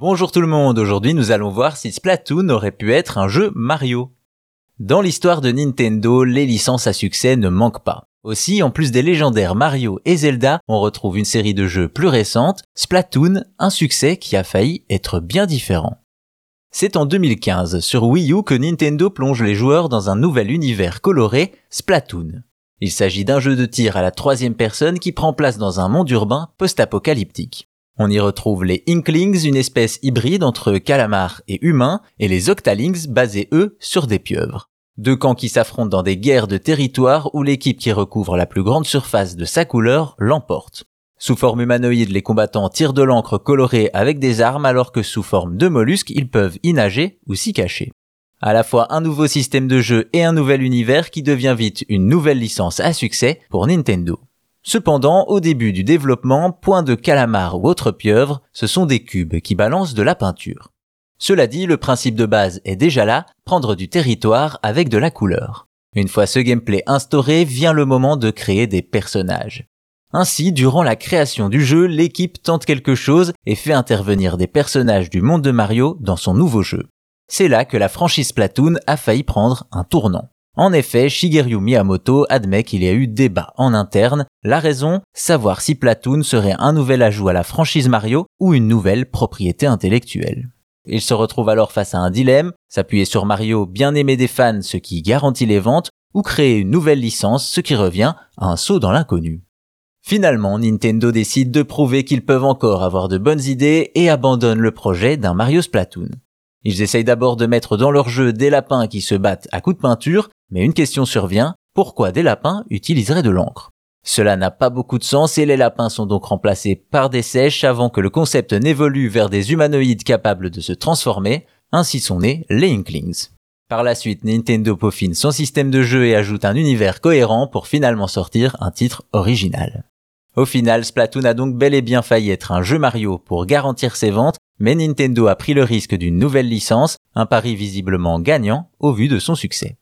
Bonjour tout le monde, aujourd'hui nous allons voir si Splatoon aurait pu être un jeu Mario. Dans l'histoire de Nintendo, les licences à succès ne manquent pas. Aussi, en plus des légendaires Mario et Zelda, on retrouve une série de jeux plus récentes, Splatoon, un succès qui a failli être bien différent. C'est en 2015, sur Wii U, que Nintendo plonge les joueurs dans un nouvel univers coloré, Splatoon. Il s'agit d'un jeu de tir à la troisième personne qui prend place dans un monde urbain post-apocalyptique. On y retrouve les Inklings, une espèce hybride entre calamar et humain, et les Octalings, basés eux sur des pieuvres. Deux camps qui s'affrontent dans des guerres de territoire où l'équipe qui recouvre la plus grande surface de sa couleur l'emporte. Sous forme humanoïde, les combattants tirent de l'encre colorée avec des armes alors que sous forme de mollusques, ils peuvent y nager ou s'y cacher. À la fois un nouveau système de jeu et un nouvel univers qui devient vite une nouvelle licence à succès pour Nintendo. Cependant, au début du développement, point de calamar ou autre pieuvre, ce sont des cubes qui balancent de la peinture. Cela dit, le principe de base est déjà là, prendre du territoire avec de la couleur. Une fois ce gameplay instauré, vient le moment de créer des personnages. Ainsi, durant la création du jeu, l'équipe tente quelque chose et fait intervenir des personnages du monde de Mario dans son nouveau jeu. C'est là que la franchise Platoon a failli prendre un tournant. En effet, Shigeru Miyamoto admet qu'il y a eu débat en interne. La raison, savoir si Platoon serait un nouvel ajout à la franchise Mario ou une nouvelle propriété intellectuelle. Il se retrouve alors face à un dilemme, s'appuyer sur Mario bien aimé des fans, ce qui garantit les ventes, ou créer une nouvelle licence, ce qui revient à un saut dans l'inconnu. Finalement, Nintendo décide de prouver qu'ils peuvent encore avoir de bonnes idées et abandonne le projet d'un Mario Splatoon. Ils essayent d'abord de mettre dans leur jeu des lapins qui se battent à coups de peinture, mais une question survient, pourquoi des lapins utiliseraient de l'encre? Cela n'a pas beaucoup de sens et les lapins sont donc remplacés par des sèches avant que le concept n'évolue vers des humanoïdes capables de se transformer, ainsi sont nés les Inklings. Par la suite, Nintendo peaufine son système de jeu et ajoute un univers cohérent pour finalement sortir un titre original. Au final, Splatoon a donc bel et bien failli être un jeu Mario pour garantir ses ventes, mais Nintendo a pris le risque d'une nouvelle licence, un pari visiblement gagnant au vu de son succès.